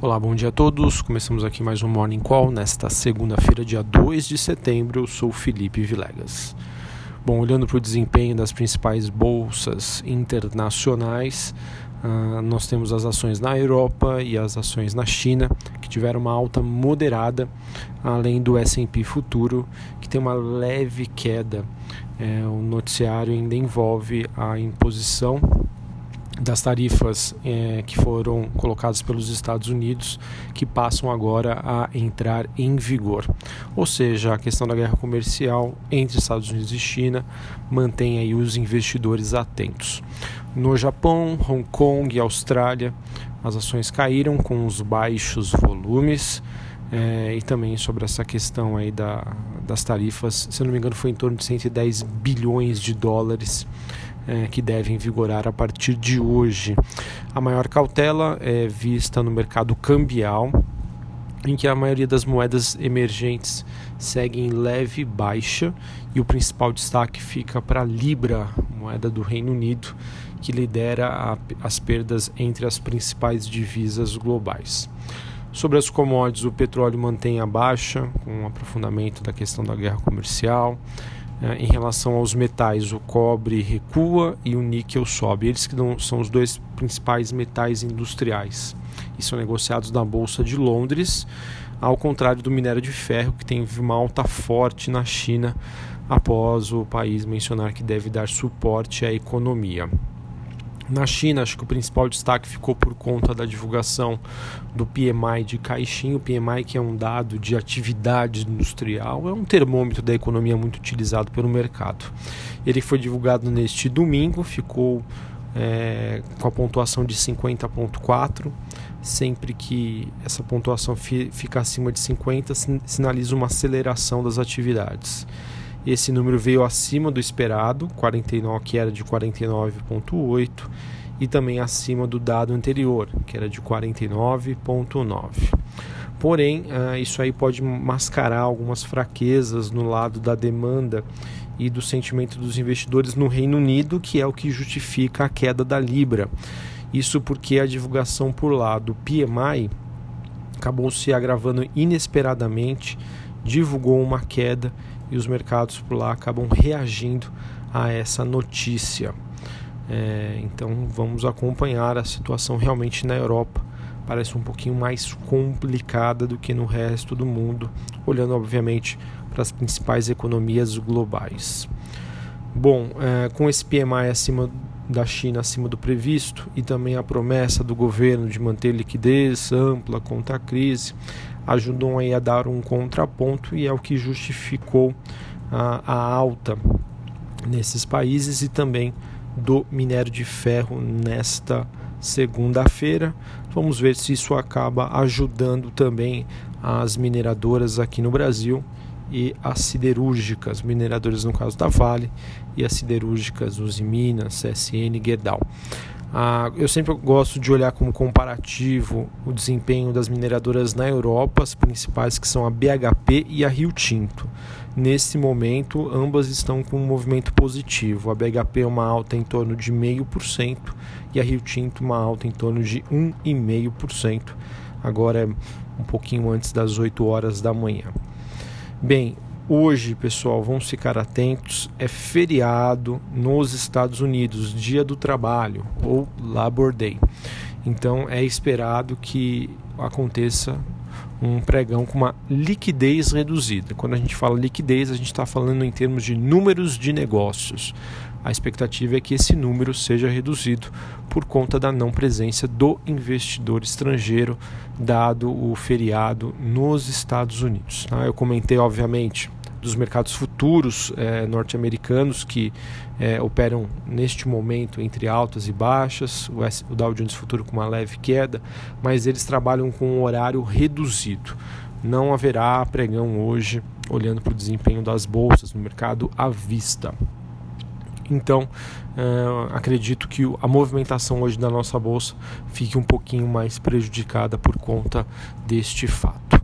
Olá, bom dia a todos. Começamos aqui mais um Morning Call nesta segunda-feira, dia 2 de setembro. Eu sou Felipe Vilegas. Bom, olhando para o desempenho das principais bolsas internacionais, uh, nós temos as ações na Europa e as ações na China, que tiveram uma alta moderada, além do S&P Futuro, que tem uma leve queda. É, o noticiário ainda envolve a imposição das tarifas é, que foram colocadas pelos Estados Unidos, que passam agora a entrar em vigor. Ou seja, a questão da guerra comercial entre Estados Unidos e China mantém aí os investidores atentos. No Japão, Hong Kong e Austrália, as ações caíram com os baixos volumes. É, e também sobre essa questão aí da, das tarifas, se eu não me engano, foi em torno de 110 bilhões de dólares é, que devem vigorar a partir de hoje. A maior cautela é vista no mercado cambial, em que a maioria das moedas emergentes segue em leve baixa e o principal destaque fica para a Libra, moeda do Reino Unido, que lidera a, as perdas entre as principais divisas globais. Sobre as commodities, o petróleo mantém a baixa, com o aprofundamento da questão da guerra comercial. É, em relação aos metais, o cobre recua e o níquel sobe. Eles que são os dois principais metais industriais e são negociados na Bolsa de Londres, ao contrário do minério de ferro, que tem uma alta forte na China após o país mencionar que deve dar suporte à economia. Na China, acho que o principal destaque ficou por conta da divulgação do PMI de Caixin, o PMI que é um dado de atividade industrial, é um termômetro da economia muito utilizado pelo mercado. Ele foi divulgado neste domingo, ficou é, com a pontuação de 50.4. Sempre que essa pontuação fica acima de 50, sinaliza uma aceleração das atividades. Esse número veio acima do esperado, 49, que era de 49,8, e também acima do dado anterior, que era de 49,9. Porém, uh, isso aí pode mascarar algumas fraquezas no lado da demanda e do sentimento dos investidores no Reino Unido, que é o que justifica a queda da Libra. Isso porque a divulgação por lá do PMI acabou se agravando inesperadamente, divulgou uma queda e os mercados por lá acabam reagindo a essa notícia. É, então vamos acompanhar a situação realmente na Europa. Parece um pouquinho mais complicada do que no resto do mundo, olhando obviamente para as principais economias globais. Bom, é, com esse PMI acima da China acima do previsto e também a promessa do governo de manter liquidez ampla contra a crise, ajudam aí a dar um contraponto e é o que justificou a, a alta nesses países e também do minério de ferro nesta segunda-feira. Vamos ver se isso acaba ajudando também as mineradoras aqui no Brasil e as siderúrgicas, mineradoras no caso da Vale e as siderúrgicas Uzi Minas, CSN, Gerdau. Ah, eu sempre gosto de olhar como comparativo o desempenho das mineradoras na Europa, as principais que são a BHP e a Rio Tinto. Nesse momento, ambas estão com um movimento positivo. A BHP é uma alta em torno de 0,5% e a Rio Tinto uma alta em torno de 1,5%. Agora é um pouquinho antes das 8 horas da manhã. Bem, Hoje, pessoal, vamos ficar atentos, é feriado nos Estados Unidos, Dia do Trabalho ou Labor Day. Então é esperado que aconteça um pregão com uma liquidez reduzida. Quando a gente fala liquidez, a gente está falando em termos de números de negócios. A expectativa é que esse número seja reduzido por conta da não presença do investidor estrangeiro, dado o feriado nos Estados Unidos. Tá? Eu comentei, obviamente, dos mercados futuros é, norte-americanos que é, operam neste momento entre altas e baixas, o Dow Jones Futuro com uma leve queda, mas eles trabalham com um horário reduzido. Não haverá pregão hoje, olhando para o desempenho das bolsas no mercado à vista. Então, é, acredito que a movimentação hoje da nossa bolsa fique um pouquinho mais prejudicada por conta deste fato.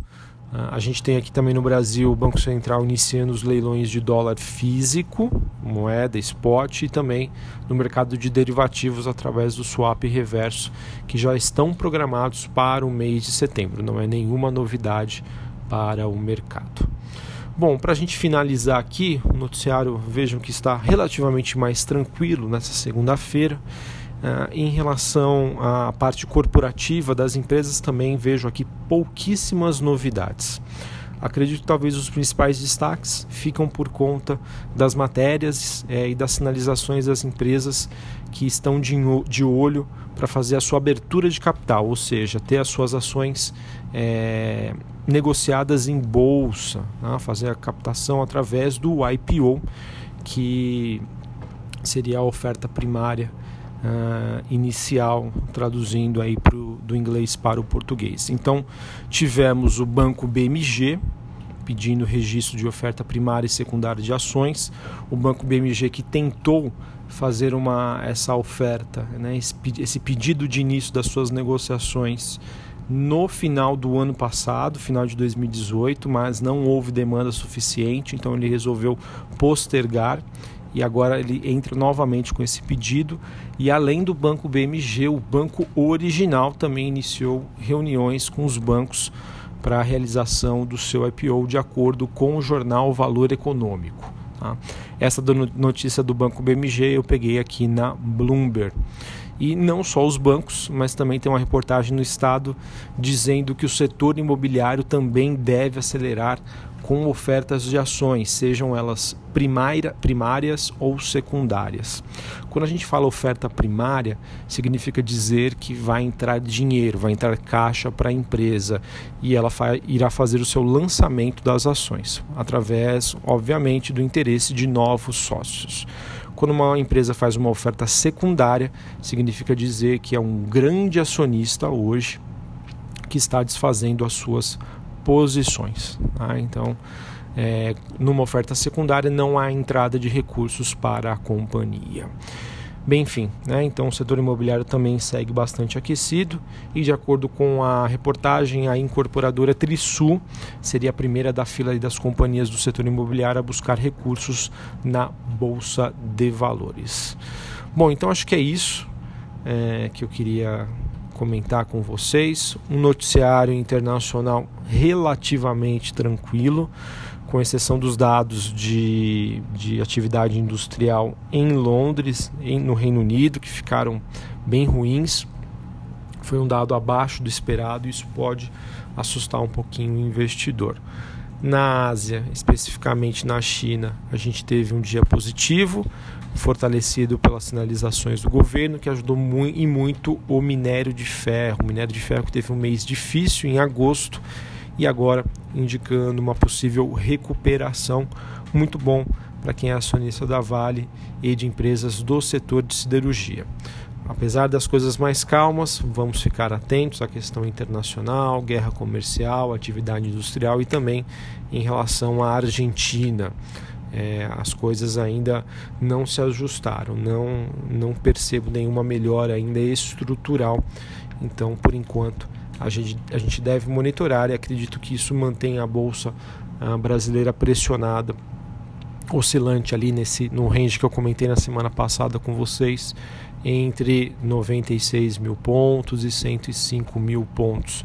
a gente tem aqui também no Brasil o Banco Central iniciando os leilões de dólar físico, moeda, spot, e também no mercado de derivativos através do swap reverso, que já estão programados para o mês de setembro. Não é nenhuma novidade para o mercado. Bom, para a gente finalizar aqui, o noticiário vejam que está relativamente mais tranquilo nessa segunda-feira. Uh, em relação à parte corporativa das empresas, também vejo aqui pouquíssimas novidades. Acredito que talvez os principais destaques ficam por conta das matérias é, e das sinalizações das empresas que estão de, de olho para fazer a sua abertura de capital, ou seja, ter as suas ações é, negociadas em bolsa, né? fazer a captação através do IPO, que seria a oferta primária uh, inicial, traduzindo aí pro, do inglês para o português. Então, tivemos o banco BMG pedindo registro de oferta primária e secundária de ações, o banco BMG que tentou fazer uma, essa oferta, né, esse, esse pedido de início das suas negociações no final do ano passado, final de 2018, mas não houve demanda suficiente, então ele resolveu postergar e agora ele entra novamente com esse pedido. E além do banco BMG, o banco original também iniciou reuniões com os bancos para a realização do seu IPO de acordo com o jornal Valor Econômico. Tá? Essa notícia do banco BMG eu peguei aqui na Bloomberg. E não só os bancos, mas também tem uma reportagem no Estado dizendo que o setor imobiliário também deve acelerar com ofertas de ações, sejam elas primária, primárias ou secundárias. Quando a gente fala oferta primária, significa dizer que vai entrar dinheiro, vai entrar caixa para a empresa e ela irá fazer o seu lançamento das ações, através, obviamente, do interesse de novos sócios. Quando uma empresa faz uma oferta secundária, significa dizer que é um grande acionista hoje que está desfazendo as suas posições. Tá? Então, é, numa oferta secundária não há entrada de recursos para a companhia. Bem, enfim, né? então o setor imobiliário também segue bastante aquecido e, de acordo com a reportagem, a incorporadora Trisul seria a primeira da fila das companhias do setor imobiliário a buscar recursos na Bolsa de Valores. Bom, então acho que é isso é, que eu queria comentar com vocês. Um noticiário internacional relativamente tranquilo, com exceção dos dados de, de atividade industrial em Londres, em, no Reino Unido, que ficaram bem ruins. Foi um dado abaixo do esperado e isso pode assustar um pouquinho o investidor. Na Ásia, especificamente na China, a gente teve um dia positivo, fortalecido pelas sinalizações do governo, que ajudou e muito o minério de ferro. O minério de ferro que teve um mês difícil em agosto e agora indicando uma possível recuperação. Muito bom para quem é acionista da Vale e de empresas do setor de siderurgia. Apesar das coisas mais calmas, vamos ficar atentos à questão internacional, guerra comercial, atividade industrial e também em relação à Argentina. É, as coisas ainda não se ajustaram, não, não percebo nenhuma melhora ainda estrutural. Então, por enquanto, a gente, a gente deve monitorar e acredito que isso mantém a bolsa a brasileira pressionada, oscilante ali nesse no range que eu comentei na semana passada com vocês entre 96 mil pontos e 105 mil pontos.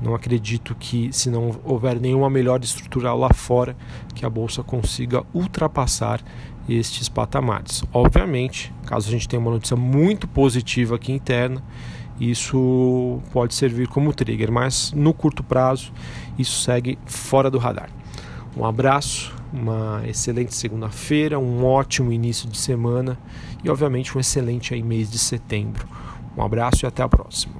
Não acredito que, se não houver nenhuma melhora estrutural lá fora, que a bolsa consiga ultrapassar estes patamares. Obviamente, caso a gente tenha uma notícia muito positiva aqui interna, isso pode servir como trigger, mas no curto prazo isso segue fora do radar. Um abraço, uma excelente segunda-feira, um ótimo início de semana e, obviamente, um excelente mês de setembro. Um abraço e até a próxima.